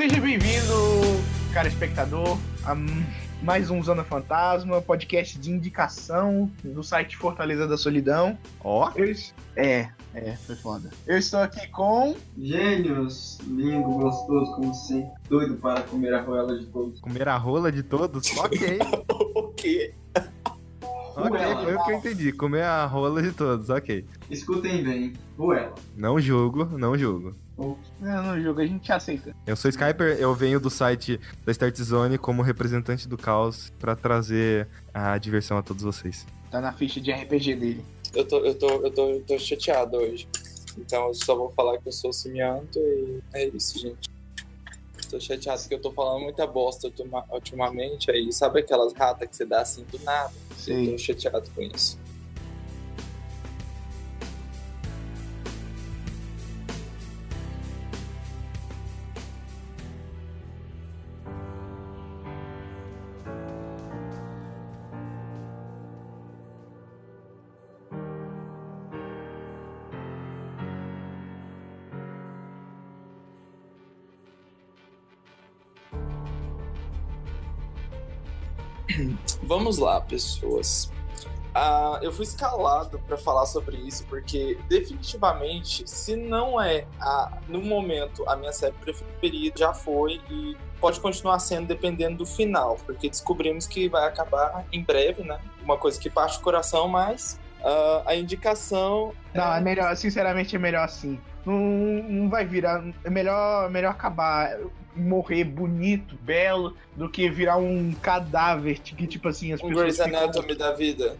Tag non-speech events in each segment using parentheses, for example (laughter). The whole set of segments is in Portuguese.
Seja bem-vindo, cara espectador, a mais um Zona Fantasma, podcast de indicação do site Fortaleza da Solidão. Ó. Eu es- É, é, foi foda. Eu estou aqui com. Gênios, lindo, gostoso, como sempre. Doido para comer a roela de todos. Comer a rola de todos? Ok. (laughs) O quê? Ok, Ruela. foi o que eu entendi. Comer a rola de todos, ok. Escutem bem, roela. Não julgo, não julgo. Não, no jogo, a gente aceita. Eu sou Skyper, eu venho do site da Start Zone como representante do caos pra trazer a diversão a todos vocês. Tá na ficha de RPG dele. Eu tô, eu tô, eu tô, eu tô chateado hoje. Então eu só vou falar que eu sou cimianto e é isso, gente. Tô chateado porque eu tô falando muita bosta ultima- ultimamente aí. Sabe aquelas ratas que você dá assim do nada? Eu Sei. tô chateado com isso. Vamos lá, pessoas. Ah, eu fui escalado para falar sobre isso porque definitivamente, se não é a, no momento a minha série preferida, já foi e pode continuar sendo dependendo do final, porque descobrimos que vai acabar em breve, né? Uma coisa que parte do coração, mas ah, a indicação Não, é melhor, sinceramente, é melhor assim. Não, não vai virar. É melhor, é melhor acabar, morrer bonito, belo, do que virar um cadáver que, tipo assim, as um pessoas. Grey's ficam- Anatomy da vida.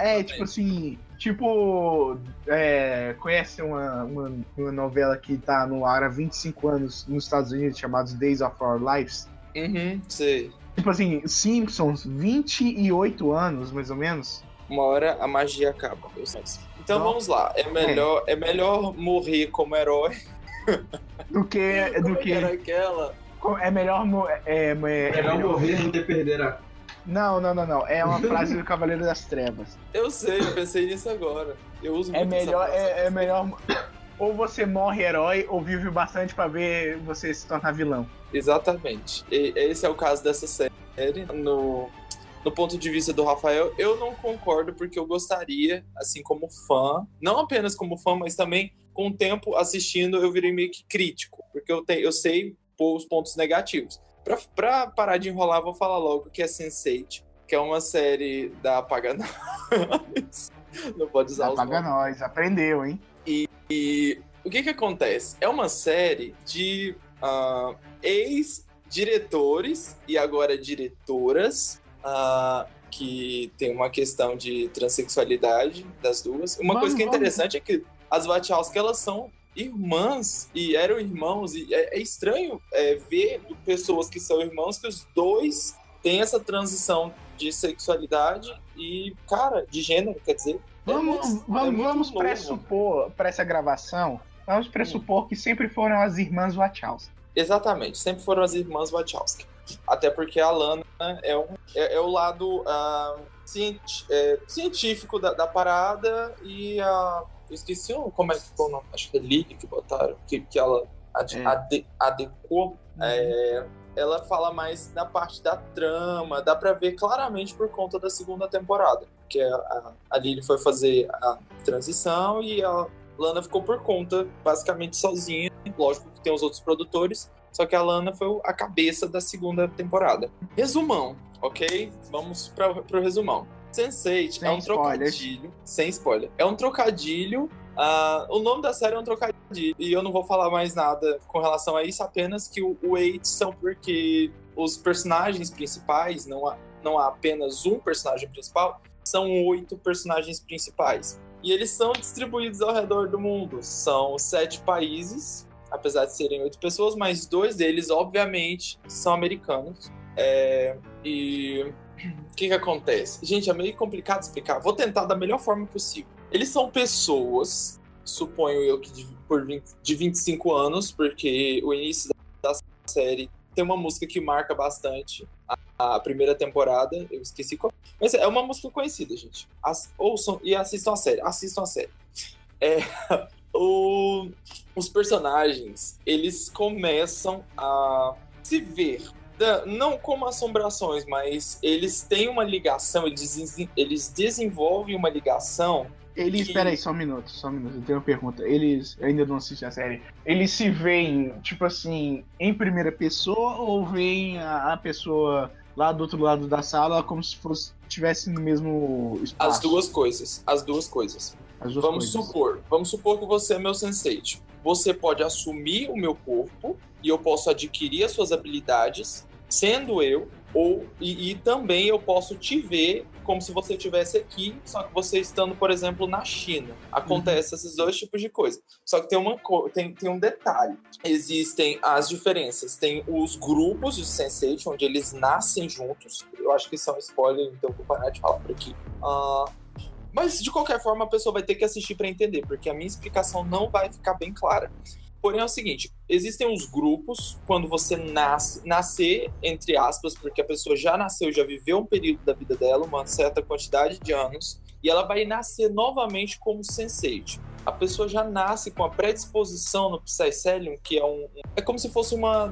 É, tipo assim, tipo, é, conhece uma, uma, uma novela que tá no ar há 25 anos nos Estados Unidos, chamada Days of Our Lives? Uhum, sei. Tipo assim, Simpsons, 28 anos, mais ou menos. Uma hora a magia acaba. eu sei. Então Não. vamos lá. É melhor, é melhor morrer como herói Do que. (laughs) Do Como que era aquela? é melhor. mo- É, é, é Melhor morrer do que perder a. Não, não, não, não. É uma (laughs) frase do Cavaleiro das Trevas. Eu sei, eu pensei nisso agora. Eu uso É muito essa melhor. frase. É, é melhor. (coughs) Ou você morre herói, ou vive bastante pra ver você se tornar vilão. Exatamente. E esse é o caso dessa série. No, no ponto de vista do Rafael, eu não concordo porque eu gostaria, assim como fã, não apenas como fã, mas também com o tempo assistindo, eu virei meio que crítico, porque eu, te, eu sei pôr os pontos negativos. Pra, pra parar de enrolar, vou falar logo que é Sense8, que é uma série da Apaga Nós. (laughs) Não pode usar os Apaga nomes. nós, aprendeu, hein? E o que que acontece? É uma série de ah, ex-diretores e agora diretoras ah, que tem uma questão de transexualidade das duas. Uma Vamos, coisa que é vamos. interessante é que as Wachowski, elas são irmãs e eram irmãos e é, é estranho é, ver pessoas que são irmãos que os dois têm essa transição de sexualidade e, cara, de gênero, quer dizer. é Vamos, é vamos, muito vamos novo. pressupor, para essa gravação, vamos pressupor que sempre foram as irmãs Wachowski. Exatamente, sempre foram as irmãs Wachowski. Até porque a Lana é, um, é, é o lado ah, cienti- é, científico da, da parada e a. eu esqueci como é que foi o nome, acho que é Lily que botaram, que, que ela ad- É. ade- adequou. É, ela fala mais na parte da trama, dá pra ver claramente por conta da segunda temporada. Que a, a, a Lily foi fazer a transição e a Lana ficou por conta, basicamente sozinha. Lógico que tem os outros produtores, só que a Lana foi a cabeça da segunda temporada. Resumão, ok? Vamos para pro resumão. Sense8 Sem é um spoilers. trocadilho, sem spoiler. É um trocadilho. ah, o nome da série é um trocadilho e eu não vou falar mais nada com relação a isso, apenas que o, o eight são porque os personagens principais, não há, não há apenas um personagem principal, são oito personagens principais. E eles são distribuídos ao redor do mundo. São sete países, apesar de serem oito pessoas, mas dois deles, obviamente, são americanos. É, e o que, que acontece? Gente, é meio complicado explicar. Vou tentar da melhor forma possível. Eles são pessoas, suponho eu que de, por 20, de 25 anos, porque o início da série tem uma música que marca bastante a, a primeira temporada. Eu esqueci qual. Mas é uma música conhecida, gente. As, ouçam e assistam a série. Assistam a série. É, o, os personagens, eles começam a se ver, não como assombrações, mas eles têm uma ligação, eles, eles desenvolvem uma ligação. Eles, Que- peraí, só um minuto, só um minuto, eu tenho uma pergunta. Eles, eu ainda não assisti a série, eles se veem, tipo assim, em primeira pessoa ou veem a, a pessoa lá do outro lado da sala como se fosse estivesse no mesmo espaço? As duas coisas. As duas coisas. Vamos coisas. supor, vamos supor que você é meu sensei. Você pode assumir o meu corpo e eu posso adquirir as suas habilidades, sendo eu, ou e, e também eu posso te ver como se você estivesse aqui, só que você estando, por exemplo, na China. Acontece esses dois tipos de coisa. Só que tem, uma, tem, tem um detalhe. Existem as diferenças. Tem os grupos de sensei, onde eles nascem juntos. Eu acho que isso é um spoiler, então vou parar de falar por aqui. Ah, mas de qualquer forma a pessoa vai ter que assistir para entender, porque a minha explicação não vai ficar bem clara. Porém é o seguinte, existem os grupos quando você nasce, nascer entre aspas, porque a pessoa já nasceu, já viveu um período da vida dela, uma certa quantidade de anos, e ela vai nascer novamente como sensei. A pessoa já nasce com a predisposição no Psycelium, que é um é como se fosse uma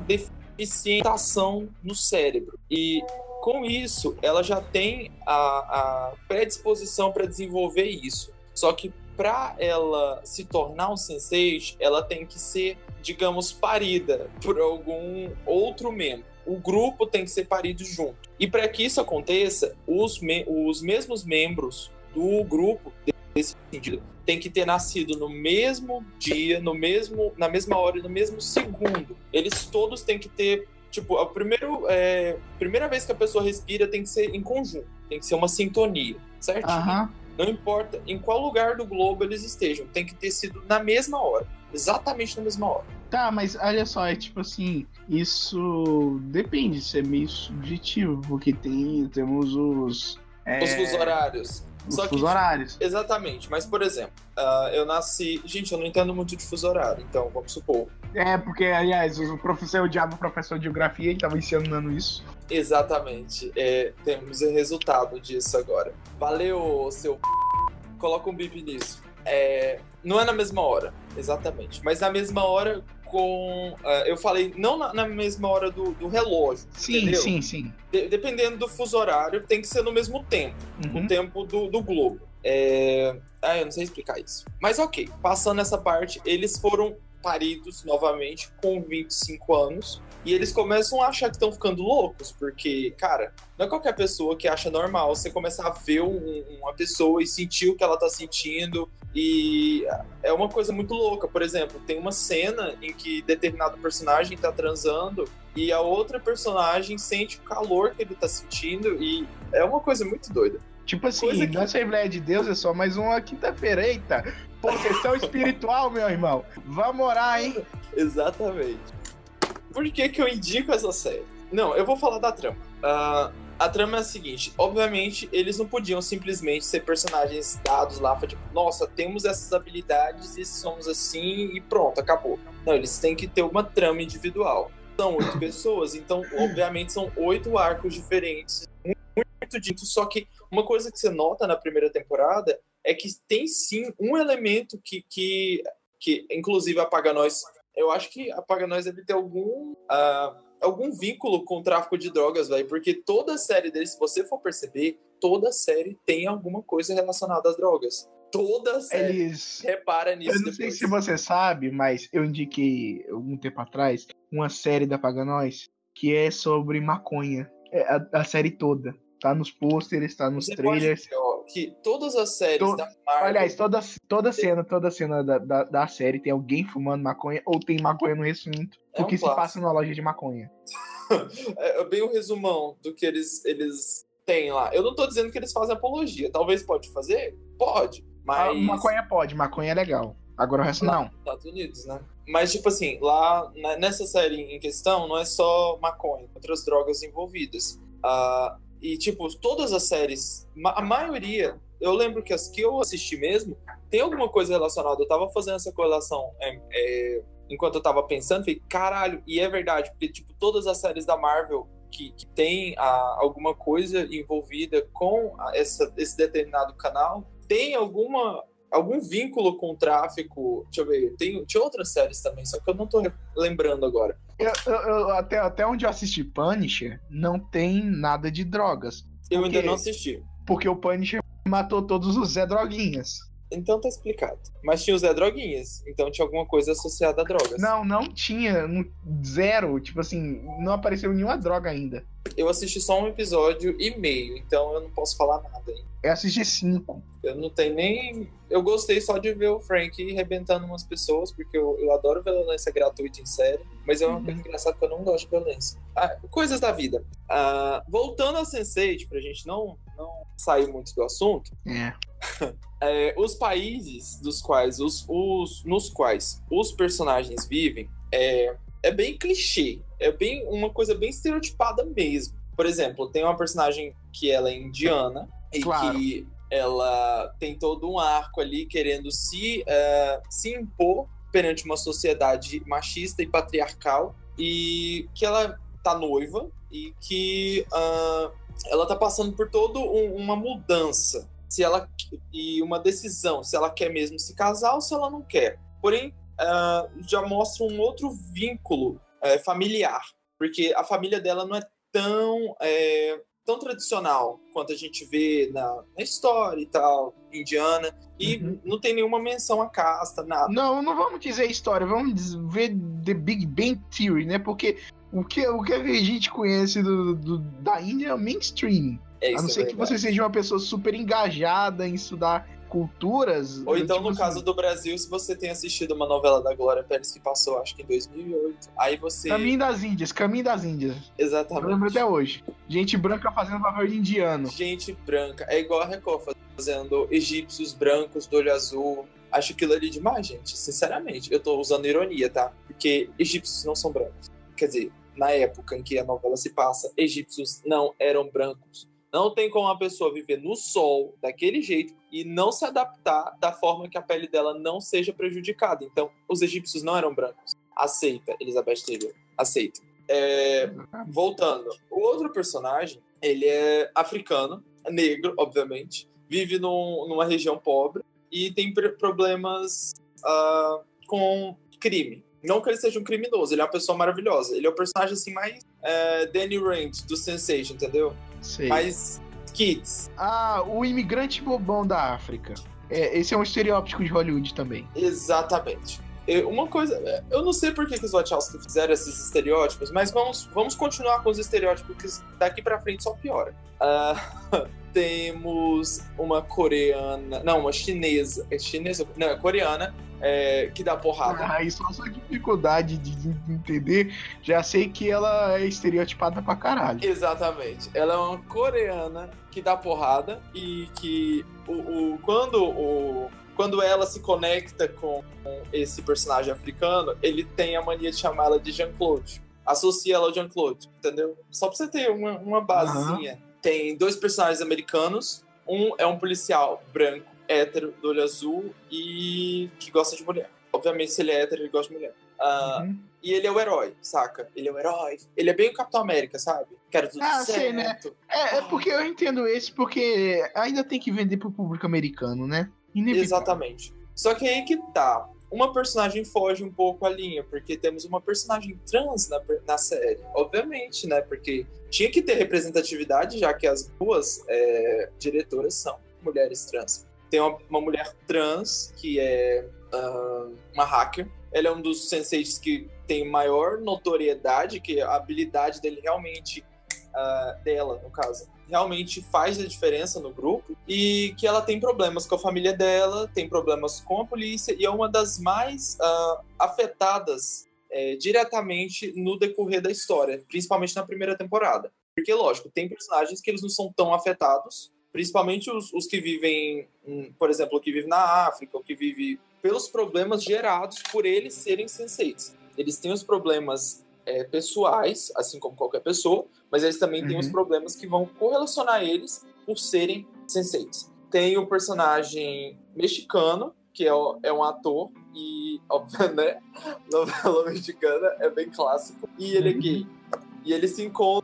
deficientação no cérebro. E com isso, ela já tem a, a predisposição para desenvolver isso. Só que para ela se tornar um sensei, ela tem que ser, digamos, parida por algum outro membro. O grupo tem que ser parido junto. E para que isso aconteça, os, me- os mesmos membros do grupo, desse sentido, tem que ter nascido no mesmo dia, no mesmo, na mesma hora e no mesmo segundo. Eles todos têm que ter Tipo, a primeiro, é, primeira vez que a pessoa respira tem que ser em conjunto, tem que ser uma sintonia, certo? Aham. Não importa em qual lugar do globo eles estejam, tem que ter sido na mesma hora, exatamente na mesma hora. Tá, mas olha só, é tipo assim, isso depende, isso é meio subjetivo, porque tem, temos os. É, Os fusos horários. Só que- horários. Exatamente, mas por exemplo, ah, eu nasci. Gente, eu não entendo muito de fuso horário, então vamos supor. É, porque, aliás, o professor, o diabo professor de geografia, ele tava ensinando isso. Exatamente, é, temos o resultado disso agora. Valeu, seu. Coloca um bip nisso. É, não é na mesma hora, exatamente, mas na mesma hora com. ah, eu falei, não na, na mesma hora do, do relógio. Sim, entendeu? sim, sim. De- dependendo do fuso horário, tem que ser no mesmo tempo. Uhum. o tempo do, do globo. É... Ah, eu não sei explicar isso. Mas ok, passando essa parte, eles foram paridos novamente com 25 anos. E eles começam a achar que estão ficando loucos, porque, cara, não é qualquer pessoa que acha normal você começar a ver um- uma pessoa e sentir o que ela tá sentindo. E é uma coisa muito louca. Por exemplo, tem uma cena em que determinado personagem tá transando e a outra personagem sente o calor que ele tá sentindo. E é uma coisa muito doida. Tipo assim, Coisa que- na Assembleia de Deus é só mais uma quinta-feira. Eita, possessão espiritual, meu irmão. Vamos orar, hein? (laughs) Exatamente. Por que, que eu indico essa série? Não, eu vou falar da trama. Ah, a trama é a seguinte: obviamente, eles não podiam simplesmente ser personagens dados lá, tipo, nossa, temos essas habilidades e somos assim e pronto, acabou. Não, eles têm que ter uma trama individual. São oito (clears throat) pessoas, então, obviamente, são oito arcos diferentes, muito dito. Só que uma coisa que você nota na primeira temporada é que tem sim um elemento que, que, que inclusive, apaga nós eu acho que a Paga Nós deve ter algum, ah, algum vínculo com o tráfico de drogas, velho. Porque toda série deles, se você for perceber, toda série tem alguma coisa relacionada às drogas. Toda série. Eles. Repara nisso Eu não sei depois. se você sabe, mas eu indiquei algum tempo atrás uma série da Paga Nós que é sobre maconha. É a, a série toda. Tá nos pôsteres, tá nos Você pode trailers. ver, que todas as séries To- da Marvel... Aliás, toda, toda cena, toda cena da, da, da série tem alguém fumando maconha ou tem maconha no recinto. É um Porque se passa numa loja de maconha. (laughs) é bem o resumão do que eles, eles têm lá. Eu não tô dizendo que eles fazem apologia. Talvez pode fazer? Pode. A Mas... maconha pode, maconha é legal. Agora o resto não. Estados Unidos, né? Mas, tipo assim, lá nessa série em questão, não é só maconha, outras drogas envolvidas. Ah, e, tipo, todas as séries, a maioria, eu lembro que as que eu assisti mesmo, tem alguma coisa relacionada. Eu tava fazendo essa correlação é, é, enquanto eu tava pensando, falei, caralho, e é verdade, porque, tipo, todas as séries da Marvel que, que tem ah, alguma coisa envolvida com a- essa, esse determinado canal, tem alguma algum vínculo com o tráfico. Deixa eu ver, tem, tinha outras séries também, só que eu não tô lembrando agora. Eu, eu- eu- até, até onde eu assisti Punisher, não tem nada de drogas. Eu ainda Ok. não assisti. Porque o Punisher matou todos os Zé Droguinhas. Então tá explicado. Mas tinha o Zé Droguinhas, então tinha alguma coisa associada a drogas. Não, não tinha. zero. Tipo assim, não apareceu nenhuma droga ainda. Eu assisti só um episódio e meio, então eu não posso falar nada ainda. Eu assisti cinco. Eu não tenho nem. Eu gostei só de ver o Frank arrebentando umas pessoas, porque eu, eu adoro violência gratuita em série, mas é uma Uhum. coisa engraçada que eu não gosto de violência. Ah, coisas da vida. Ah, voltando ao Sense8, pra gente não, não sair muito do assunto, É. (laughs) é, os países dos quais os, os- nos quais os personagens vivem é, é bem clichê, é bem uma coisa bem estereotipada mesmo. Por exemplo, tem uma personagem que ela é indiana e Claro. que ela tem todo um arco ali querendo se, é, se impor perante uma sociedade machista e patriarcal e que ela tá noiva e que ah, ela tá passando por toda uma mudança se ela e uma decisão se ela quer mesmo se casar ou se ela não quer. Porém, ah, já mostra um outro vínculo eh, familiar, porque a família dela não é tão eh, tão tradicional quanto a gente vê na, na história e tal indiana e Uhum. não tem nenhuma menção à casta nada. Não, não vamos dizer história, vamos ver The Big Bang Theory, né? Porque o que, o que a gente conhece do, do- da Índia é o mainstream. É A não é ser que você seja uma pessoa super engajada em estudar culturas. Ou então, tipo no assim, caso do Brasil, se você tem assistido uma novela da Glória Pérez que passou, acho que em 2008, aí você. Caminho das Índias, Caminho das Índias. Eu lembro Exatamente. até hoje. Gente branca fazendo papel de indiano. Gente branca. É igual a Record fazendo egípcios brancos do olho azul. Acho aquilo ali demais, gente. Sinceramente. Eu tô usando ironia, tá? Porque egípcios não são brancos. Quer dizer, na época em que a novela se passa, egípcios não eram brancos. Não tem como uma pessoa viver no sol daquele jeito e não se adaptar da forma que a pele dela não seja prejudicada. Então, os egípcios não eram brancos. Aceita, Elizabeth Taylor. Aceita. É, voltando, o outro personagem, ele é africano, negro, obviamente, vive num- numa região pobre e tem pr- problemas ah, com crime. Não que ele seja um criminoso, ele é uma pessoa maravilhosa. Ele é o personagem assim mais é, Danny Rand do Sensation, entendeu? Sei. Mais kids. Ah, o imigrante bobão da África. É, esse é um estereótipo de Hollywood também. Exatamente. Uma coisa, eu não sei por que, que os Wachowski fizeram esses estereótipos, mas vamos, vamos continuar com os estereótipos, que daqui pra frente só piora. Ah, (laughs) temos uma coreana, não, uma chinesa, é chinesa, não, é coreana, é, que dá porrada. Aí só a sua dificuldade de, de entender, já sei que ela é estereotipada pra caralho. Exatamente. Ela é uma coreana que dá porrada e que o, o- quando o quando ela se conecta com esse personagem africano, ele tem a mania de chamá-la de Jean-Claude. Associa ela ao Jean-Claude, entendeu? Só pra você ter uma, uma basezinha. Tem dois personagens americanos. Um é um policial branco, hétero, do olho azul e que gosta de mulher. Obviamente, se ele é hétero, ele gosta de mulher. Ah, Uhum. e ele é o herói, saca? Ele é o herói. Ele é bem o Capitão América, sabe? Quero tudo Ah, certo. sei, né? É, é porque eu entendo esse, porque ainda tem que vender pro público americano, né? Inevitável. Exatamente. Só que aí que tá. Uma personagem foge um pouco a linha, porque temos uma personagem trans na, na série. Obviamente, né? Porque tinha que ter representatividade, já que as duas é, diretoras são mulheres trans. Tem uma, uma mulher trans que é ah, uma hacker. Ela é um dos senseis que tem maior notoriedade, que a habilidade dele realmente, ah, dela, no caso, realmente faz a diferença no grupo e que ela tem problemas com a família dela, tem problemas com a polícia e é uma das mais ah, afetadas é, diretamente no decorrer da história, principalmente na primeira temporada. Porque, lógico, tem personagens que eles não são tão afetados, principalmente os, os que vivem, por exemplo, o que vive na África, o que vive pelos problemas gerados por eles serem senseis. Eles têm os problemas é, pessoais, assim como qualquer pessoa, mas eles também têm Uhum. os problemas que vão correlacionar eles por serem senseis. Tem o personagem mexicano, que é, é um ator, e, óbvio, né? (laughs) Novela mexicana é bem clássico. E ele é Uhum. gay. E ele se encontra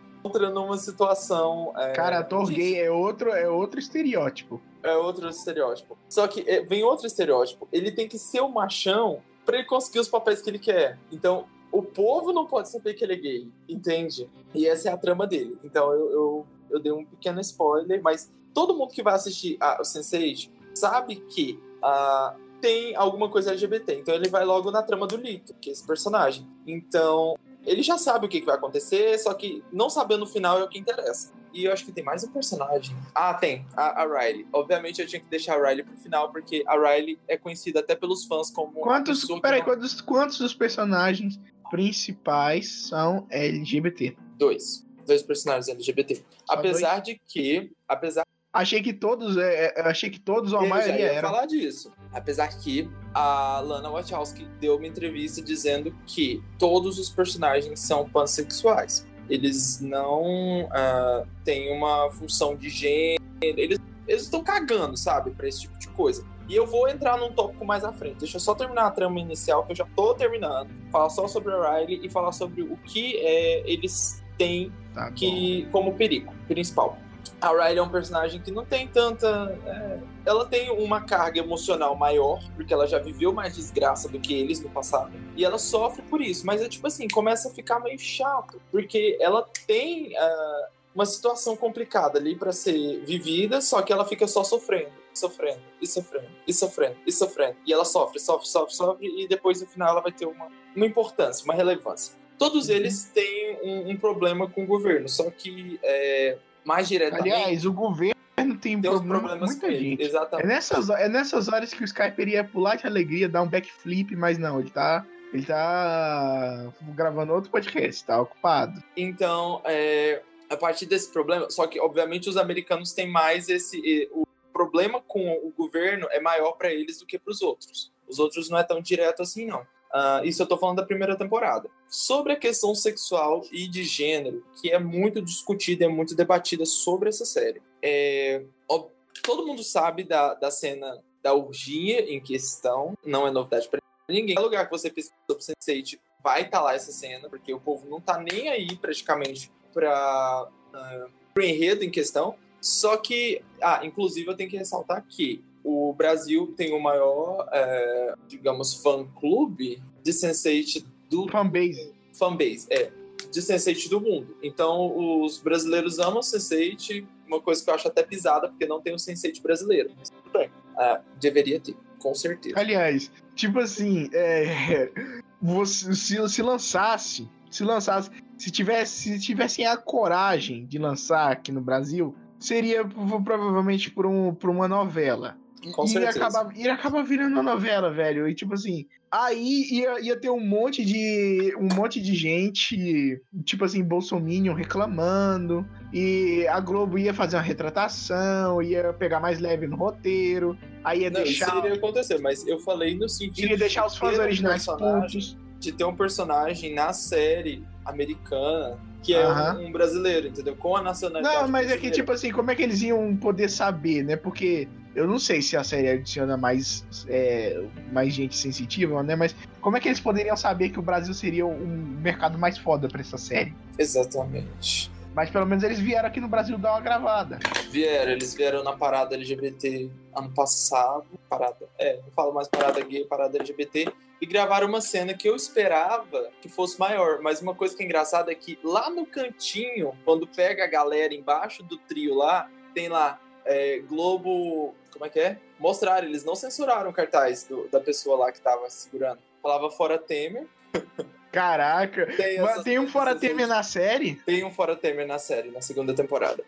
numa situação. é, Cara, ator gay é outro, é outro estereótipo. é outro estereótipo. Só que é, vem outro estereótipo. Ele tem que ser o machão pra ele conseguir os papéis que ele quer. Então, o povo não pode saber que ele é gay, entende? E essa é a trama dele. Então eu, eu, eu dei um pequeno spoiler, mas todo mundo que vai assistir a, o Sense8 sabe que uh, tem alguma coisa LGBT. Então ele vai logo na trama do Lito, que é esse personagem. Então ele já sabe o que, que vai acontecer, só que não sabendo o final é o que interessa. E eu acho que tem mais um personagem. Ah, tem. A, a Riley. Obviamente eu tinha que deixar a Riley pro final, porque a Riley é conhecida até pelos fãs como. Quantos. Peraí, não... quantos, quantos dos personagens principais são LGBT? Dois. Dois personagens LGBT. Só apesar dois? de que. Apesar Achei que todos, é, é achei que todos ou a eu maioria ia era. falar disso. Apesar que a Lana Wachowski deu uma entrevista dizendo que todos os personagens são pansexuais. Eles não uh, têm uma função de gênero. Eles, eles estão cagando, sabe, para esse tipo de coisa. E eu vou entrar num tópico mais à frente. Deixa eu só terminar a trama inicial, que eu já tô terminando. Falar só sobre a Riley e falar sobre o que é, eles têm tá que, como perigo principal. A Riley é um personagem que não tem tanta. É, ela tem uma carga emocional maior, porque ela já viveu mais desgraça do que eles no passado. E ela sofre por isso. Mas é tipo assim, começa a ficar meio chato, porque ela tem uh, uma situação complicada ali para ser vivida, só que ela fica só sofrendo, sofrendo, e sofrendo, e sofrendo, e sofrendo. E ela sofre, sofre, sofre, sofre, e depois no final ela vai ter uma, uma importância, uma relevância. Todos uhum. eles têm um, um, problema com o governo, só que é, mais diretamente. Aliás, o governo tem, tem problema, problemas muita gente. Exatamente. É nessas, é nessas horas que o Skype iria pular de alegria, dar um backflip, mas não, ele tá. Ele tá gravando outro podcast, tá ocupado. Então, é, a partir desse problema, só que obviamente os americanos têm mais esse. O problema com o governo é maior para eles do que para os outros. Os outros não é tão direto assim, não. Uh, isso eu tô falando da primeira temporada. Sobre a questão sexual e de gênero, que é muito discutida, é muito debatida sobre essa série. É, ó, todo mundo sabe da, da cena da orgia em questão, não é novidade para ninguém. Qualquer lugar que você pesquisa sobre Sense8 vai estar tá lá essa cena, porque o povo não tá nem aí praticamente para uh, o enredo em questão. Só que, ah, inclusive eu tenho que ressaltar que o Brasil tem o maior, é, digamos, fã-clube de Sense8 do... Fanbase. Fanbase, é. De Sense8 do mundo. Então, os brasileiros amam Sense8, uma coisa que eu acho até pisada, porque não tem o Sense8 brasileiro. Mas tudo bem. É, deveria ter, com certeza. Aliás, tipo assim, é, (laughs) você, se, se lançasse, se lançasse, se tivesse, se tivessem a coragem de lançar aqui no Brasil, seria provavelmente por, um, por uma novela. Com e certeza. Acabar, ia acabar virando uma novela, velho. E tipo assim, aí ia, ia ter um monte de. um monte de gente, tipo assim, Bolsonaro reclamando. E a Globo ia fazer uma retratação, ia pegar mais leve no roteiro. Aí ia Não, deixar. Isso iria acontecer, mas eu falei no sentido. Ia deixar os fãs originais putos. De ter um personagem na série americana que é um, um, brasileiro, entendeu? Com a nacionalidade. Não, mas é que, tipo assim, como é que eles iam poder saber, né? Porque eu não sei se a série adiciona mais, é, mais gente sensitiva, né? Mas como é que eles poderiam saber que o Brasil seria um mercado mais foda pra essa série? Exatamente. Mas pelo menos eles vieram aqui no Brasil dar uma gravada. Vieram, eles vieram na parada LGBT ano passado. Parada, é, não falo mais parada gay, parada LGBT. E gravaram uma cena que eu esperava que fosse maior. Mas uma coisa que é engraçada é que lá no cantinho, quando pega a galera embaixo do trio lá, tem lá é, Globo. Como é que é? Mostraram, eles não censuraram o cartaz do, da pessoa lá que tava segurando. Falava fora Temer. (laughs) Caraca, tem, Mas tem um Fora Temer na série? Tem um Fora Temer na série, na segunda temporada.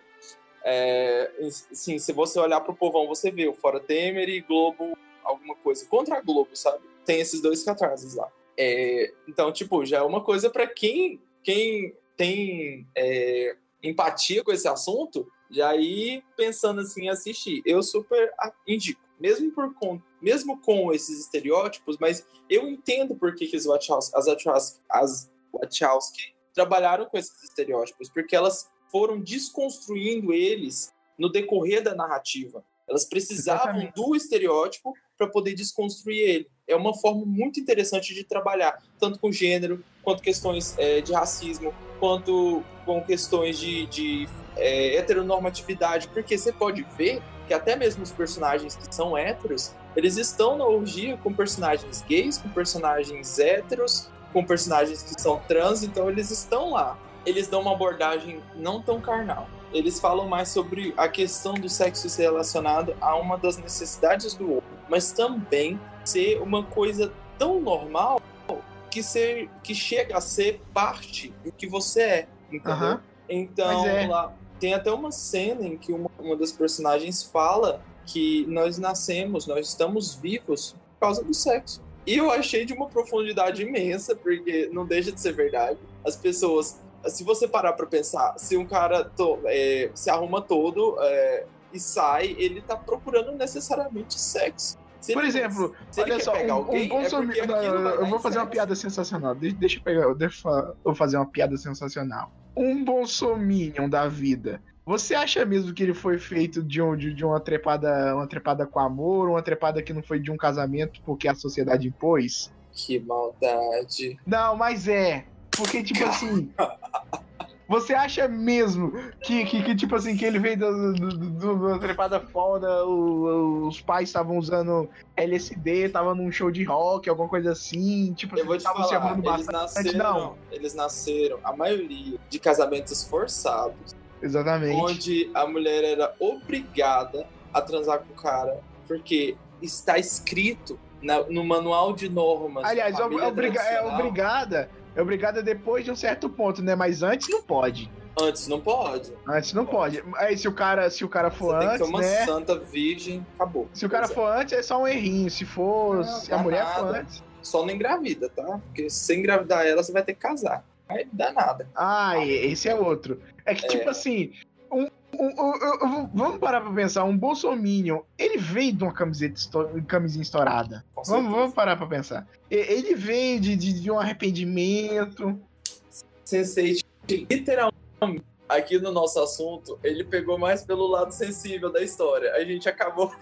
É, sim, se você olhar pro povão, você vê o Fora Temer e Globo, alguma coisa. Contra a Globo, sabe? Tem esses dois cartazes lá. É, então, tipo, já é uma coisa para quem, quem tem é, empatia com esse assunto, já ir pensando assim, assistir. Eu super indico, mesmo por mesmo com esses estereótipos, mas eu entendo por que, que as Wachowski, as Wachowski, as Wachowski trabalharam com esses estereótipos, porque elas foram desconstruindo eles no decorrer da narrativa. Elas precisavam Exatamente. do estereótipo para poder desconstruir ele. É uma forma muito interessante de trabalhar, tanto com gênero, quanto questões é, de racismo, quanto com questões de, de é, heteronormatividade, porque você pode ver que até mesmo os personagens que são héteros, eles estão na orgia com personagens gays, com personagens héteros, com personagens que são trans, então eles estão lá. Eles dão uma abordagem não tão carnal. Eles falam mais sobre a questão do sexo ser relacionado a uma das necessidades do outro, mas também ser uma coisa tão normal que, ser, que chega a ser parte do que você é, entendeu? Aham. Então, é. lá, tem até uma cena em que uma, uma das personagens fala que nós nascemos, nós estamos vivos por causa do sexo. E eu achei de uma profundidade imensa, porque não deixa de ser verdade. As pessoas, se você parar pra pensar, se um cara to- é, se arruma todo é, e sai, ele tá procurando necessariamente sexo. Se Por exemplo, ele olha quer só, um, alguém, um bom é aquilo vai Eu vou fazer uma sexo. piada sensacional. Deixa, deixa eu pegar, deixa eu eu fazer uma piada sensacional. Um bolsominion da vida. Você acha mesmo que ele foi feito de, um, de, de uma trepada, uma trepada com amor, uma trepada que não foi de um casamento porque a sociedade impôs? Que maldade. Não, mas é. Porque, tipo assim. (laughs) Você acha mesmo que, que, que, tipo assim, que ele veio uma trepada foda, o- os pais estavam usando LSD, tava num show de rock, alguma coisa assim, tipo Eu vou te estavam se falar, amando eles bastante, nasceram, não. eles nasceram, a maioria, de casamentos forçados, Exatamente. onde a mulher era obrigada a transar com o cara, porque está escrito na- no manual de normas. Aliás, da obriga- é obrigada. É obrigada depois de um certo ponto, né? Mas antes não pode. Antes não pode. Antes não pode. Aí se o cara, se o cara Você for tem que ser antes, uma né? santa virgem, acabou. Se o cara é. for antes, é só um errinho. Se for, Não, se a dá mulher for antes. Só não engravida, tá? Porque se engravidar ela, você vai ter que casar. Aí dá nada. Ah, e- esse é outro. É que, É. tipo assim, um, um- um- vamos parar pra pensar, um Bolsominion, ele veio de uma camiseta esto- camisinha estourada. Vamos, vamos parar pra pensar. Ele veio de, de, de um arrependimento. Sensei, literalmente, aqui no nosso assunto, ele pegou mais pelo lado sensível da história. A gente acabou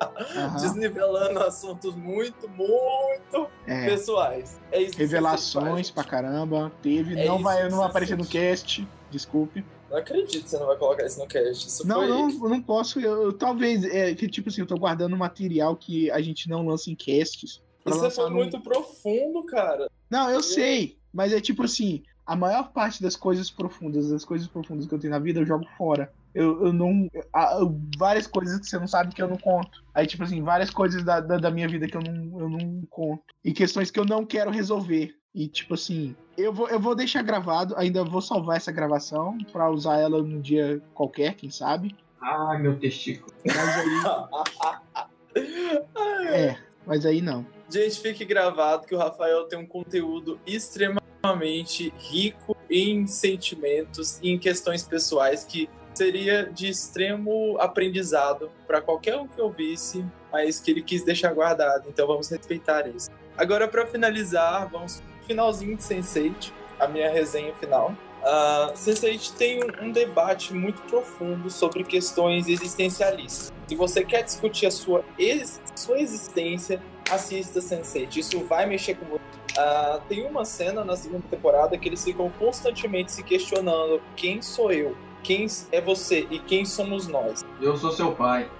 Aham, (laughs) desnivelando assuntos muito, muito é. pessoais. É isso que Revelações pra caramba. Teve. É não vai, não vai aparecer no cast. Desculpe. Não acredito que você não vai colocar isso no cast. Isso Não, foi... não, eu não posso. Eu, eu- talvez, é que tipo assim, eu tô guardando material que a gente não lança em casts. Isso lançar foi no- muito profundo, cara. Não, eu sei, mas é tipo assim, a maior parte das coisas profundas, das coisas profundas que eu tenho na vida, eu jogo fora. Eu, eu não. há- várias coisas que você não sabe que eu não conto. Aí, tipo assim, várias coisas da, da, da minha vida que eu não, eu não conto. E questões que eu não quero resolver. E, tipo assim, eu vou, eu vou deixar gravado, ainda vou salvar essa gravação pra usar ela num dia qualquer, quem sabe. Ai, meu testículo. Mas aí. (laughs) é, mas aí não. Gente, fique gravado que o Rafael tem um conteúdo extremamente rico em sentimentos e em questões pessoais que seria de extremo aprendizado para qualquer um que ouvisse, mas que ele quis deixar guardado. Então vamos respeitar isso. Agora, para finalizar, vamos finalzinho de Sense8, a minha resenha final. Uh, Sense8 tem um, um debate muito profundo sobre questões existencialistas. Se você quer discutir a sua, ex- sua existência, assista Sense8. Isso vai mexer com você. Ah, tem uma cena na segunda temporada que eles ficam constantemente se questionando quem sou eu, quem é você e quem somos nós. Eu sou seu pai.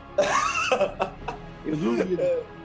Eu duvido.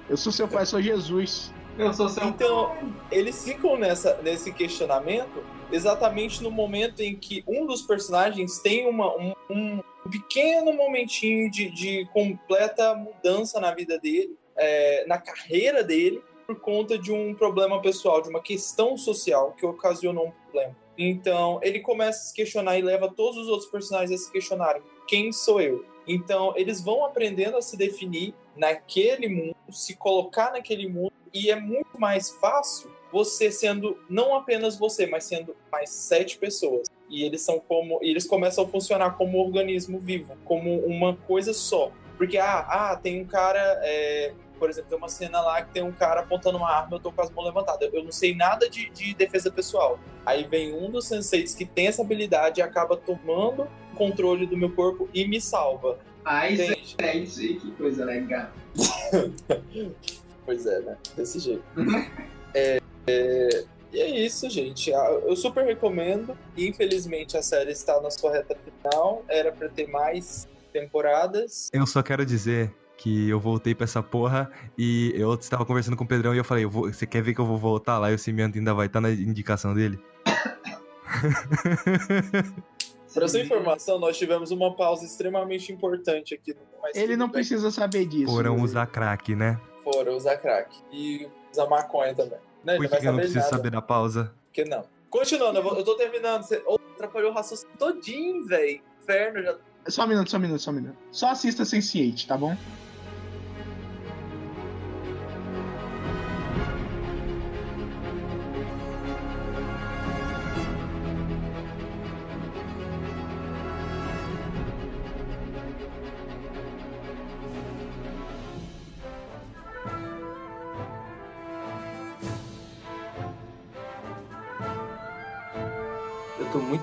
Eu sou seu pai, sou Jesus. Eu sou seu Então, eles ficam nessa, nesse questionamento exatamente no momento em que um dos personagens tem uma, um, um pequeno momentinho de, de completa mudança na vida dele, é, na carreira dele, por conta de um problema pessoal, de uma questão social que ocasionou um problema. Então, ele começa a se questionar e leva todos os outros personagens a se questionarem: quem sou eu? Então, eles vão aprendendo a se definir naquele mundo, se colocar naquele mundo, e é muito mais fácil você sendo não apenas você, mas sendo mais sete pessoas. E eles são como. Eles começam a funcionar como um organismo vivo, como uma coisa só. Porque, ah, ah tem um cara. é, por exemplo, tem uma cena lá que tem um cara apontando uma arma, eu tô com as mãos levantadas. Eu não sei nada de, de defesa pessoal. Aí vem um dos senseis que tem essa habilidade e acaba tomando controle do meu corpo e me salva. Entende? é isso aí, que coisa legal. (laughs) Pois é, né? Desse jeito. (laughs) É, é, e é isso, gente. Ah, Eu super recomendo. Infelizmente a série está na sua reta final. Era pra ter mais temporadas. Eu só quero dizer que eu voltei pra essa porra e eu estava conversando com o Pedrão e eu falei, eu vou- você quer ver que eu vou voltar lá e o cimento ainda vai estar na indicação dele? (laughs) Para sua informação, nós tivemos uma pausa extremamente importante aqui. Ele não bem. precisa saber disso. Foram usar crack, né? Foram usar crack. E usar maconha também. Não, ele Por não que, que eu não preciso nada. saber da pausa? Por que não? Continuando, eu, vou- eu tô terminando. Você oh, atrapalhou o raciocínio todinho, velho. Inferno já. Só um minuto, só um minuto, só um minuto. Só assista Sense8, tá bom?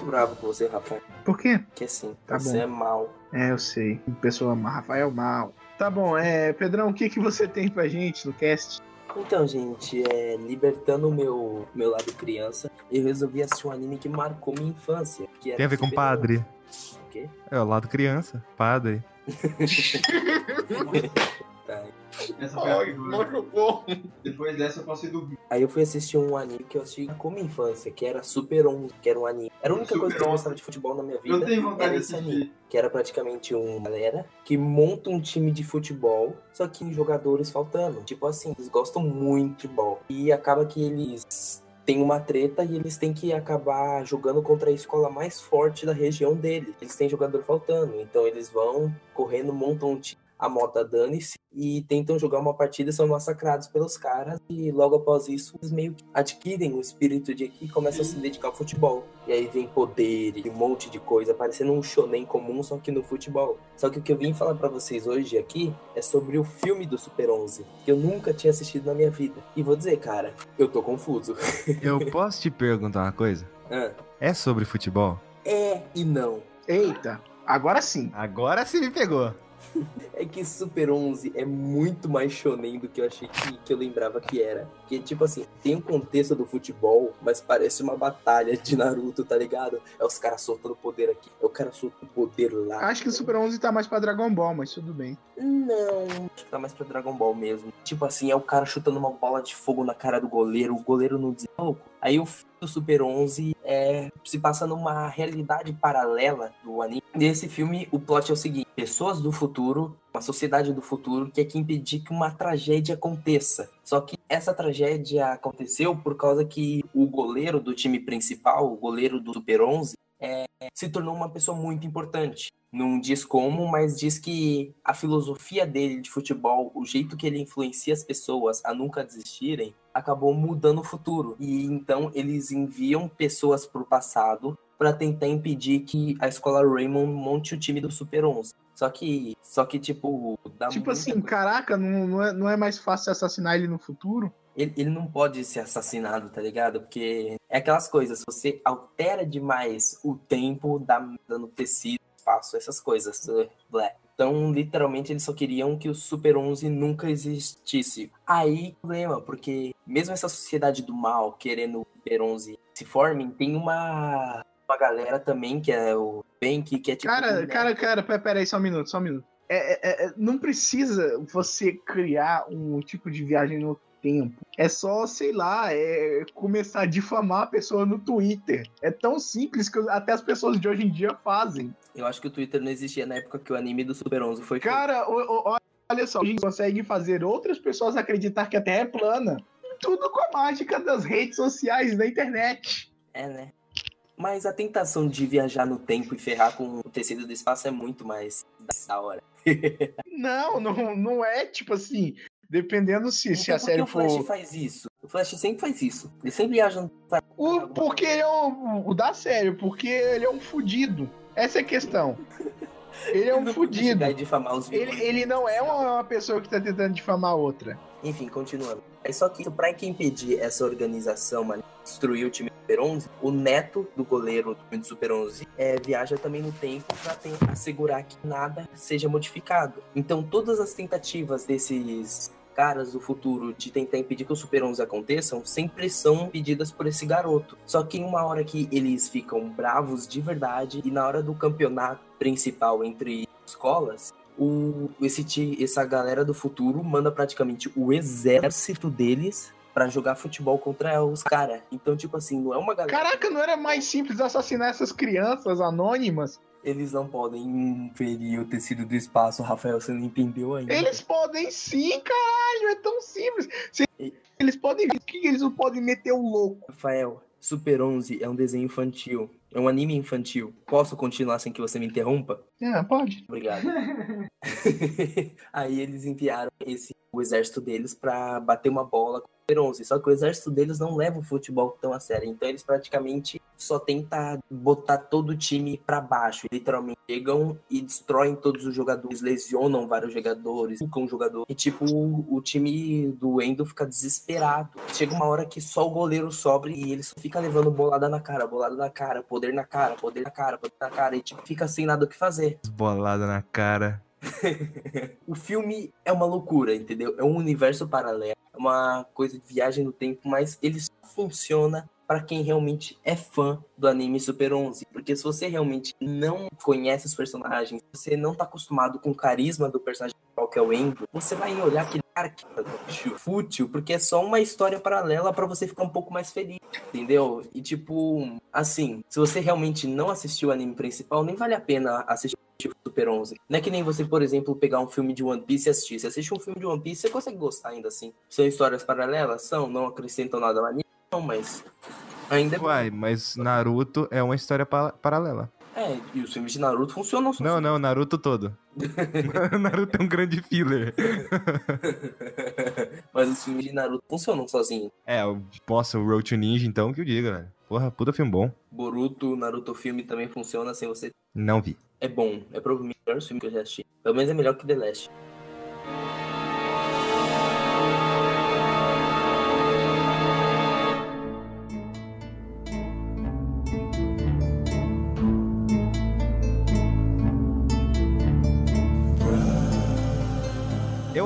Bravo com você, Rafa. Por quê? Que assim, Tá você bom. é mal. É, eu sei. Pessoa má, Rafael mal. Tá bom, é, Pedrão, o que, que você tem pra gente no cast? Então, gente, é, libertando o meu, meu lado criança, eu resolvi assistir um anime que marcou minha infância. Que era Tem a ver com padre. O quê? É, o lado criança, padre. (laughs) Tá. Essa foi a Ai. Depois dessa eu posso ir dormir. Aí eu fui assistir um anime que eu assisti com minha infância, que era Super 11, que era um anime. Era a única Super coisa que eu 11. gostava de futebol na minha Eu vida. tenho vontade era de esse anime. que era praticamente uma galera que monta um time de futebol, só que jogadores faltando. Tipo assim, eles gostam muito de futebol. E acaba que eles têm uma treta e eles têm que acabar jogando contra a escola mais forte da região deles. Eles têm jogador faltando, então eles vão correndo, montam um time. A mota dane-se e tentam jogar uma partida, são massacrados pelos caras e logo após isso eles meio que adquirem o espírito de equipe e começam a se dedicar ao futebol. E aí vem poder e um monte de coisa, parecendo um shonen comum, só que no futebol. Só que o que eu vim falar pra vocês hoje aqui é sobre o filme do Super 11, que eu nunca tinha assistido na minha vida. E vou dizer, cara, eu tô confuso. (laughs) Eu posso te perguntar uma coisa? Ah, É sobre futebol? é e não. Eita, agora sim. Agora você me pegou. É que Super 11 é muito mais shonen do que eu achei que, que eu lembrava que era. Porque, tipo assim, tem o contexto do futebol, mas parece uma batalha de Naruto, tá ligado? É os caras soltando poder aqui, é o cara soltando poder lá. Acho que o Super 11 tá mais pra Dragon Ball, mas tudo bem. Não, acho que tá mais pra Dragon Ball mesmo. Tipo assim, é o cara chutando uma bola de fogo na cara do goleiro, o goleiro não desenvolve. Aí o do Super 11 é se passa numa realidade paralela do anime. Nesse filme, o plot é o seguinte: pessoas do futuro, uma sociedade do futuro, quer que impedir que uma tragédia aconteça. Só que essa tragédia aconteceu por causa que o goleiro do time principal, o goleiro do Super 11, é, se tornou uma pessoa muito importante não diz como, mas diz que a filosofia dele de futebol, o jeito que ele influencia as pessoas a nunca desistirem, acabou mudando o futuro. E então eles enviam pessoas pro passado para tentar impedir que a escola Raymond monte o time do Super 11. Só que, só que tipo, dá tipo assim, coisa. caraca, não, não, é, não é mais fácil assassinar ele no futuro? Ele, ele não pode ser assassinado, tá ligado? Porque é aquelas coisas, você altera demais o tempo, dá, dando tecido, espaço, essas coisas. blé. Então, literalmente, eles só queriam que o Super 11 nunca existisse. Aí, problema, porque mesmo essa sociedade do mal querendo o Super 11 se formem, tem uma, uma galera também que é o bem que quer tipo. Cara, né? cara, cara, pera, pera aí, só um minuto, só um minuto. É, é, é, não precisa você criar um tipo de viagem no tempo. É só, sei lá, é começar a difamar a pessoa no Twitter. É tão simples que até as pessoas de hoje em dia fazem. Eu acho que o Twitter não existia na época que o anime do Super 11 foi. Cara, o- o- olha só, a gente consegue fazer outras pessoas acreditar que a Terra é plana. Tudo com a mágica das redes sociais, da internet. É, né? Mas a tentação de viajar no tempo e ferrar com o tecido do espaço é muito mais da hora. (laughs) Não, não, não é tipo assim. Dependendo se, se a Então por que série o Flash for. faz isso? O Flash sempre faz isso. Ele sempre viaja no O, porque ele é um. O da sério, porque ele é um fudido. Essa é a questão. Ele é um fudido. Ele, ele não é uma, uma pessoa que tá tentando difamar outra. Enfim, continuando. É só que pra que impedir essa organização, mano, destruir o time do Super 11, o neto do goleiro do time do Super 11 é, viaja também no tempo pra tentar assegurar que nada seja modificado. Então todas as tentativas desses caras do futuro de tentar impedir que o Super 11 aconteçam sempre são pedidas por esse garoto. Só que em uma hora que eles ficam bravos de verdade e na hora do campeonato principal entre escolas, o, esse, essa galera do futuro manda praticamente o exército deles pra jogar futebol contra os caras. Então, tipo assim, não é uma galera. Caraca, não era mais simples assassinar essas crianças anônimas? Eles não podem inferir o tecido do espaço, Rafael, você não entendeu ainda. Eles podem sim, caralho, é tão simples. Eles podem, por que eles não podem meter o louco? Rafael, Super 11 é um desenho infantil. É um anime infantil. Posso continuar sem que você me interrompa? É, pode. Obrigado. (laughs) (laughs) Aí eles enviaram esse, o exército deles pra bater uma bola com o Super 11. Só que o exército deles não leva o futebol tão a sério. Então eles praticamente só tentam botar todo o time pra baixo. Literalmente chegam e destroem todos os jogadores, lesionam vários jogadores, ficam um jogador. E tipo, o, o time do Endo fica desesperado. Chega uma hora que só o goleiro sobra e ele só fica levando bolada na cara, bolada na cara, poder na cara, poder na cara, poder na cara. E tipo, fica sem nada o que fazer. Bolada na cara. (laughs) O filme é uma loucura, entendeu? É um universo paralelo, é uma coisa de viagem no tempo, mas ele só funciona para quem realmente é fã do anime Super 11. Porque se você realmente não conhece os personagens, você não tá acostumado com o carisma do personagem principal, que é o Endo, você vai olhar aquele cara que é fútil, porque é só uma história paralela para você ficar um pouco mais feliz, entendeu? E tipo, assim, se você realmente não assistiu o anime principal, nem vale a pena assistir Super 11. Não é que nem você, por exemplo, pegar um filme de One Piece e assistir. Você assiste um filme de One Piece, você consegue gostar ainda assim. São histórias paralelas? São, não acrescentam nada ao anime? Não, mas ainda é bom. Uai, mas Naruto é uma história pa- paralela. É, e os filmes de Naruto funcionam. Não, não, Naruto todo. (laughs) (laughs) Naruto é um grande filler. (laughs) mas os filmes de Naruto funcionam sozinhos. É, o- nossa, o Road to Ninja, então, que eu diga, velho. Porra, puta filme bom. Boruto, Naruto filme também funciona sem você. Não vi. É bom, é provavelmente o melhor filme que eu já assisti. Pelo menos é melhor que The Last.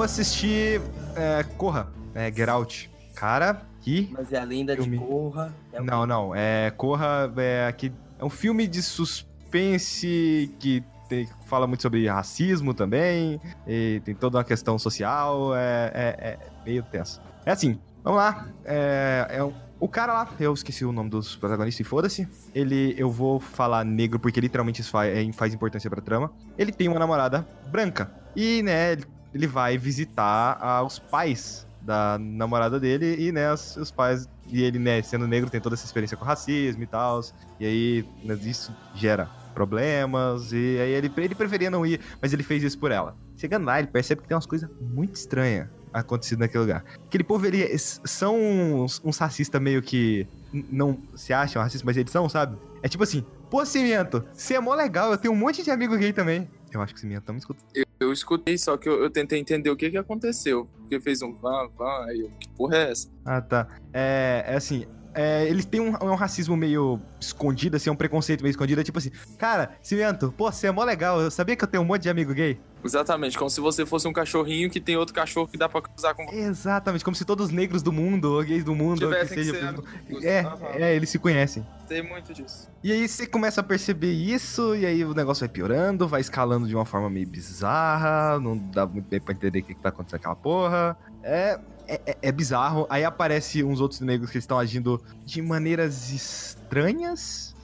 Eu assisti é, Corra, é, Get Out. Cara, que... Mas é a lenda Filme. de Korra. É Não, não, é Corra é, que é um filme de suspense que tem- fala muito sobre racismo também, e tem toda uma questão social, é, é- é meio tenso. É assim, vamos lá, é, é um- o cara lá, eu esqueci o nome dos protagonistas e foda-se, ele, eu vou falar negro porque literalmente isso faz, faz importância pra trama, ele tem uma namorada branca, e, né, ele- ele vai visitar ah, os pais da namorada dele e, né, os, os pais e ele, né, sendo negro, tem toda essa experiência com racismo e tal. E aí, né, isso gera problemas. E aí ele, ele preferia não ir, mas ele fez isso por ela. Chegando lá, ele percebe que tem umas coisas muito estranhas acontecendo naquele lugar. Aquele povo, eles são uns, uns racistas meio que não se acham racistas, mas eles são, sabe? É tipo assim, pô, Cimento, você é mó legal, eu tenho um monte de amigo gay também. Eu acho que o Cimento tá me escutando. Eu, eu escutei, só que eu, eu tentei entender o que que aconteceu. Porque fez um van, van, aí eu, que porra é essa? Ah, tá. É, é assim, é, eles têm um, um racismo meio escondido, assim, um preconceito meio escondido. É tipo assim, cara, Cimento, pô, você é mó legal, eu sabia que eu tenho um monte de amigo gay? Exatamente, como se você fosse um cachorrinho que tem outro cachorro que dá pra cruzar com. Exatamente, como se todos os negros do mundo, ou gays do mundo, ou que Tivessem que seja. ser. É, é, eles se conhecem. Tem muito disso. E aí você começa a perceber isso, e aí o negócio vai piorando, vai escalando de uma forma meio bizarra, não dá muito bem pra entender o que, que tá acontecendo com aquela porra. É, é, é- é bizarro. Aí aparece uns outros negros que estão agindo de maneiras estranhas,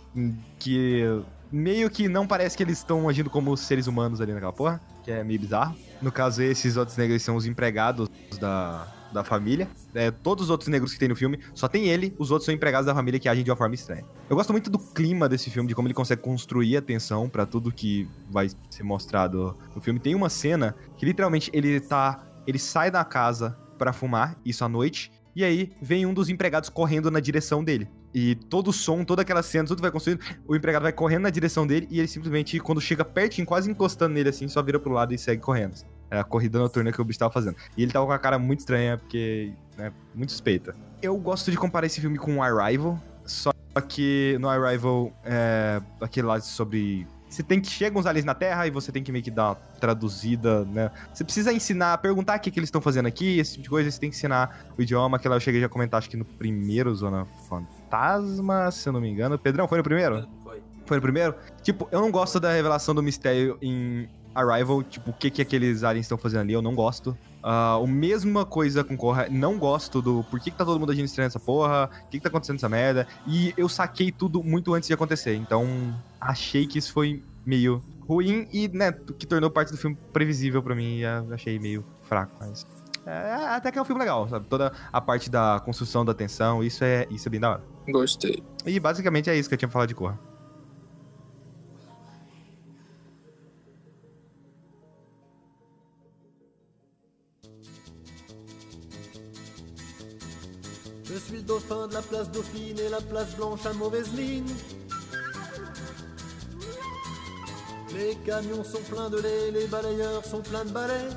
que meio que não parece que eles estão agindo como seres humanos ali naquela porra, que é meio bizarro. No caso, esses outros negros são os empregados da, da família. É, todos os outros negros que tem no filme, só tem ele, os outros são empregados da família que agem de uma forma estranha. Eu gosto muito do clima desse filme, de como ele consegue construir a tensão pra tudo que vai ser mostrado no filme. Tem uma cena que literalmente ele tá. Ele sai da casa pra fumar, isso à noite, e aí vem um dos empregados correndo na direção dele. E todo o som, toda aquela cena, tudo vai construindo, o empregado vai correndo na direção dele e ele simplesmente, quando chega pertinho, quase encostando nele assim, só vira pro lado e segue correndo. É a corrida noturna que o bicho tava fazendo. E ele tava com a cara muito estranha, porque, né, muito suspeita. Eu gosto de comparar esse filme com Arrival, só que no Arrival, é, aquele lá sobre... Você tem que... Chegam os aliens na Terra e você tem que meio que dar uma traduzida, né? Você precisa ensinar, perguntar o que, que eles estão fazendo aqui, esse tipo de coisa, você tem que ensinar o idioma, que lá eu cheguei a comentar, acho que no primeiro Zona Fantasma, se eu não me engano. Pedrão, foi no primeiro? Foi. Foi no primeiro? Tipo, eu não gosto da revelação do mistério em Arrival, tipo, o que que aqueles aliens estão fazendo ali, eu não gosto. Uh, a mesma coisa com Corra, não gosto do por que, que tá todo mundo agindo estranho nessa porra, o que, que tá acontecendo nessa merda. E eu saquei tudo muito antes de acontecer, então achei que isso foi meio ruim e, né, que tornou parte do filme previsível para mim e achei meio fraco, mas. É, até que é um filme legal, sabe? Toda a parte da construção da tensão, isso é, isso é bem da hora. Gostei. E basicamente é isso que eu tinha falado de Corra. Je suis le dauphin de la place Dauphine et la place Blanche à mauvaise mine. Les camions sont pleins de lait, les balayeurs sont pleins de balais.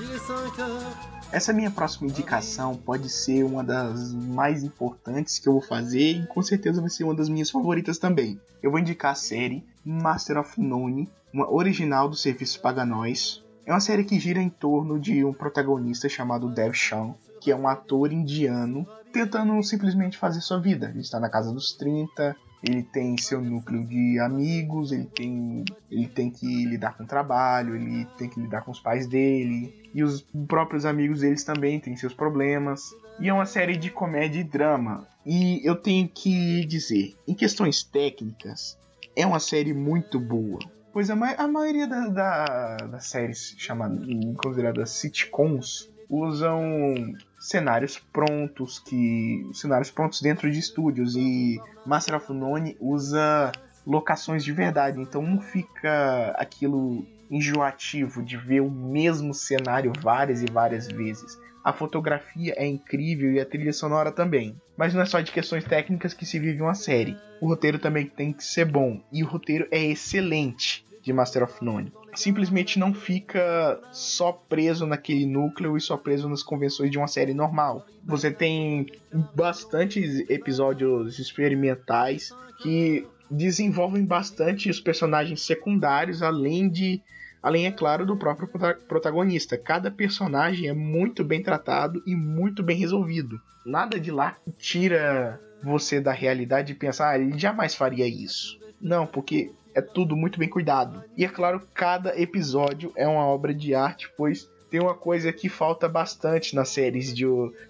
Il est 5 heures. Essa minha próxima indicação pode ser uma das mais importantes que eu vou fazer e com certeza vai ser uma das minhas favoritas também. Eu vou indicar a série Master of None, uma original do serviço Paga Nós. É uma série que gira em torno de um protagonista chamado Dev Shaw, que é um ator indiano tentando simplesmente fazer sua vida. Ele está na casa dos 30, ele tem seu núcleo de amigos, ele tem, ele tem que lidar com o trabalho, ele tem que lidar com os pais dele, e os próprios amigos deles também têm seus problemas. E é uma série de comédia e drama. E eu tenho que dizer, em questões técnicas, é uma série muito boa. Pois a, ma a maioria da, da, das séries chamadas, consideradas sitcoms usam cenários prontos que cenários prontos dentro de estúdios e Master of None usa locações de verdade, então não fica aquilo enjoativo de ver o mesmo cenário várias e várias vezes. A fotografia é incrível e a trilha sonora também. Mas não é só de questões técnicas que se vive uma série. O roteiro também tem que ser bom. E o roteiro é excelente de Master of None simplesmente não fica só preso naquele núcleo e só preso nas convenções de uma série normal. Você tem bastantes episódios experimentais que desenvolvem bastante os personagens secundários, além de além é claro do próprio protagonista. Cada personagem é muito bem tratado e muito bem resolvido. Nada de lá tira você da realidade e pensar, ah, ele jamais faria isso. Não, porque é tudo muito bem cuidado. E é claro, cada episódio é uma obra de arte, pois tem uma coisa que falta bastante nas séries de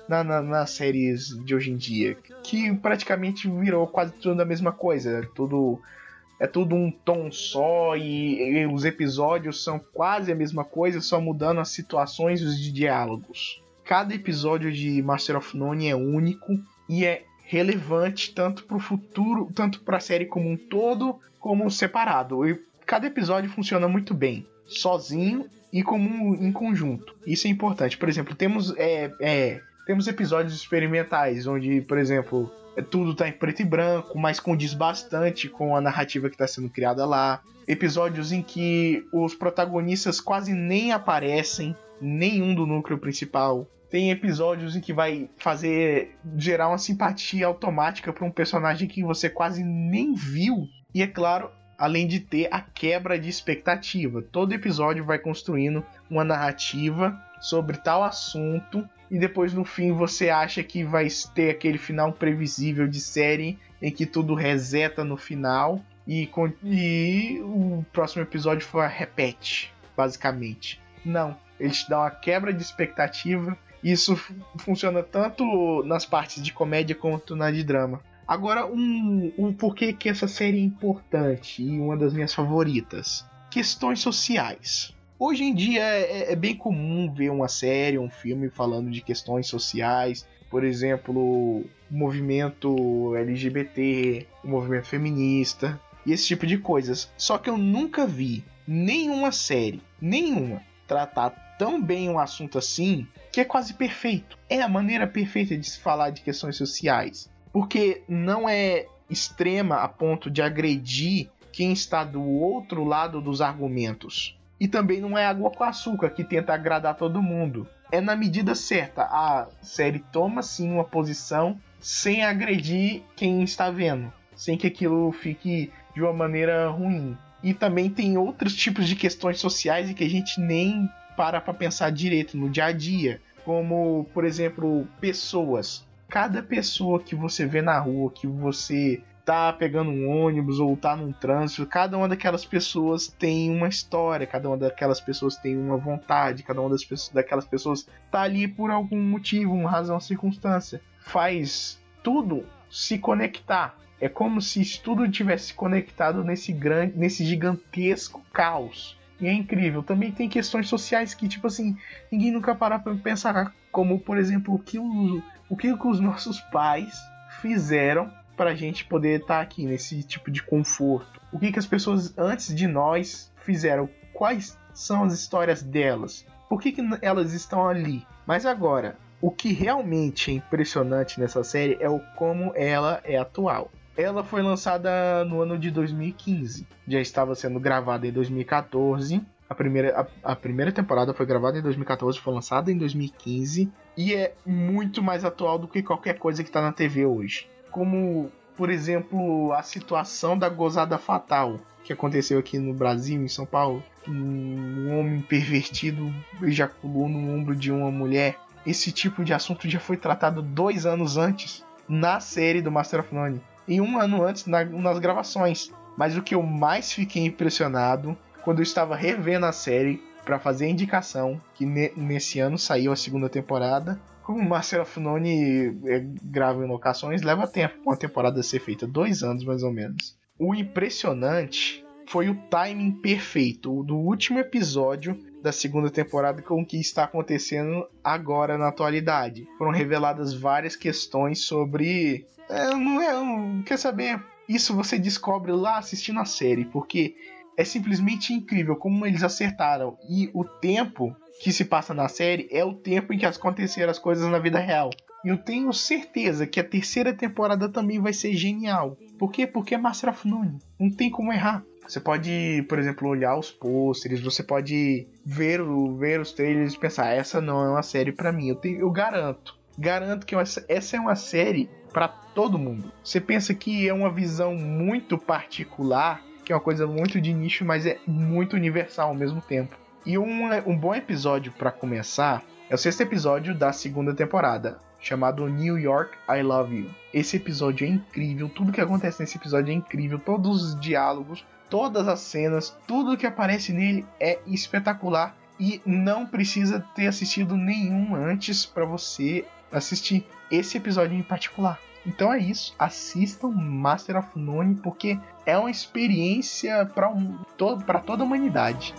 na, na, nas séries de hoje em dia, que praticamente virou quase tudo a mesma coisa, é tudo é tudo um tom só e, e os episódios são quase a mesma coisa, só mudando as situações e os diálogos. Cada episódio de Master of None é único e é relevante tanto para o futuro, tanto para a série como um todo, como separado. E cada episódio funciona muito bem, sozinho e como em conjunto. Isso é importante. Por exemplo, temos é, é, temos episódios experimentais onde, por exemplo, é, tudo está em preto e branco, mas condiz bastante com a narrativa que está sendo criada lá. Episódios em que os protagonistas quase nem aparecem, nenhum do núcleo principal. Tem episódios em que vai fazer gerar uma simpatia automática para um personagem que você quase nem viu. E é claro, além de ter a quebra de expectativa. Todo episódio vai construindo uma narrativa sobre tal assunto e depois no fim você acha que vai ter aquele final previsível de série em que tudo reseta no final e, e o próximo episódio foi a repete, basicamente. Não, eles te dão uma quebra de expectativa isso funciona tanto nas partes de comédia quanto na de drama. Agora, um, um porquê que essa série é importante e uma das minhas favoritas. Questões sociais. Hoje em dia é, é bem comum ver uma série, um filme falando de questões sociais, por exemplo, o movimento LGBT, o movimento feminista e esse tipo de coisas. Só que eu nunca vi nenhuma série, nenhuma, tratar tão bem um assunto assim que é quase perfeito. É a maneira perfeita de se falar de questões sociais. Porque não é extrema a ponto de agredir quem está do outro lado dos argumentos. E também não é água com açúcar que tenta agradar todo mundo. É na medida certa. A série toma sim uma posição sem agredir quem está vendo, sem que aquilo fique de uma maneira ruim. E também tem outros tipos de questões sociais em que a gente nem para para pensar direito no dia a dia, como, por exemplo, pessoas. Cada pessoa que você vê na rua, que você tá pegando um ônibus ou tá num trânsito, cada uma daquelas pessoas tem uma história, cada uma daquelas pessoas tem uma vontade, cada uma das pessoas, daquelas pessoas tá ali por algum motivo, uma razão, circunstância. Faz tudo se conectar. É como se tudo tivesse conectado nesse grande, nesse gigantesco caos. E é incrível. Também tem questões sociais que, tipo assim, ninguém nunca para pra pensar. Como, por exemplo, o que, o, o que os nossos pais fizeram pra gente poder estar tá aqui nesse tipo de conforto. O que, que as pessoas antes de nós fizeram? Quais são as histórias delas? Por que, que elas estão ali? Mas agora, o que realmente é impressionante nessa série é o como ela é atual. Ela foi lançada no ano de 2015, já estava sendo gravada em 2014. A primeira, a, a primeira temporada foi gravada em 2014, foi lançada em 2015 e é muito mais atual do que qualquer coisa que está na TV hoje como, por exemplo, a situação da gozada fatal que aconteceu aqui no Brasil, em São Paulo. Um homem pervertido ejaculou no ombro de uma mulher. Esse tipo de assunto já foi tratado dois anos antes na série do Master of None. E um ano antes na, nas gravações. Mas o que eu mais fiquei impressionado quando eu estava revendo a série para fazer a indicação, que ne nesse ano saiu a segunda temporada, como Marcelo Funoni é, grava em locações, leva tempo uma temporada a ser feita, dois anos mais ou menos. O impressionante foi o timing perfeito do último episódio da segunda temporada com o que está acontecendo agora na atualidade. Foram reveladas várias questões sobre. É, não é. Quer saber? Isso você descobre lá assistindo a série, porque é simplesmente incrível como eles acertaram. E o tempo que se passa na série é o tempo em que aconteceram as coisas na vida real. E eu tenho certeza que a terceira temporada também vai ser genial. Por quê? Porque é Master of None. Não tem como errar. Você pode, por exemplo, olhar os pôsteres, você pode ver, o, ver os trailers e pensar, essa não é uma série para mim. Eu, tenho, eu garanto. Garanto que essa, essa é uma série para todo mundo. Você pensa que é uma visão muito particular, que é uma coisa muito de nicho, mas é muito universal ao mesmo tempo. E um, um bom episódio para começar é o sexto episódio da segunda temporada, chamado New York I Love You. Esse episódio é incrível, tudo que acontece nesse episódio é incrível, todos os diálogos, todas as cenas, tudo que aparece nele é espetacular e não precisa ter assistido nenhum antes para você assistir esse episódio em particular. Então é isso, assistam Master of None porque é uma experiência para um, to toda a humanidade.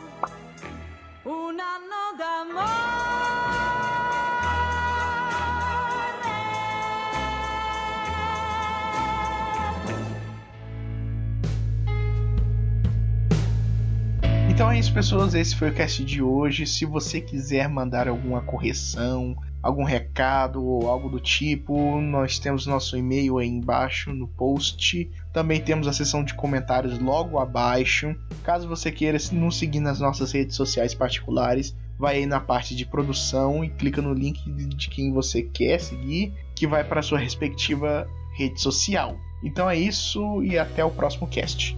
Então é isso, pessoas. Esse foi o cast de hoje. Se você quiser mandar alguma correção, algum recado ou algo do tipo, nós temos nosso e-mail aí embaixo no post. Também temos a seção de comentários logo abaixo. Caso você queira nos seguir nas nossas redes sociais particulares, vai aí na parte de produção e clica no link de quem você quer seguir, que vai para sua respectiva rede social. Então é isso e até o próximo cast.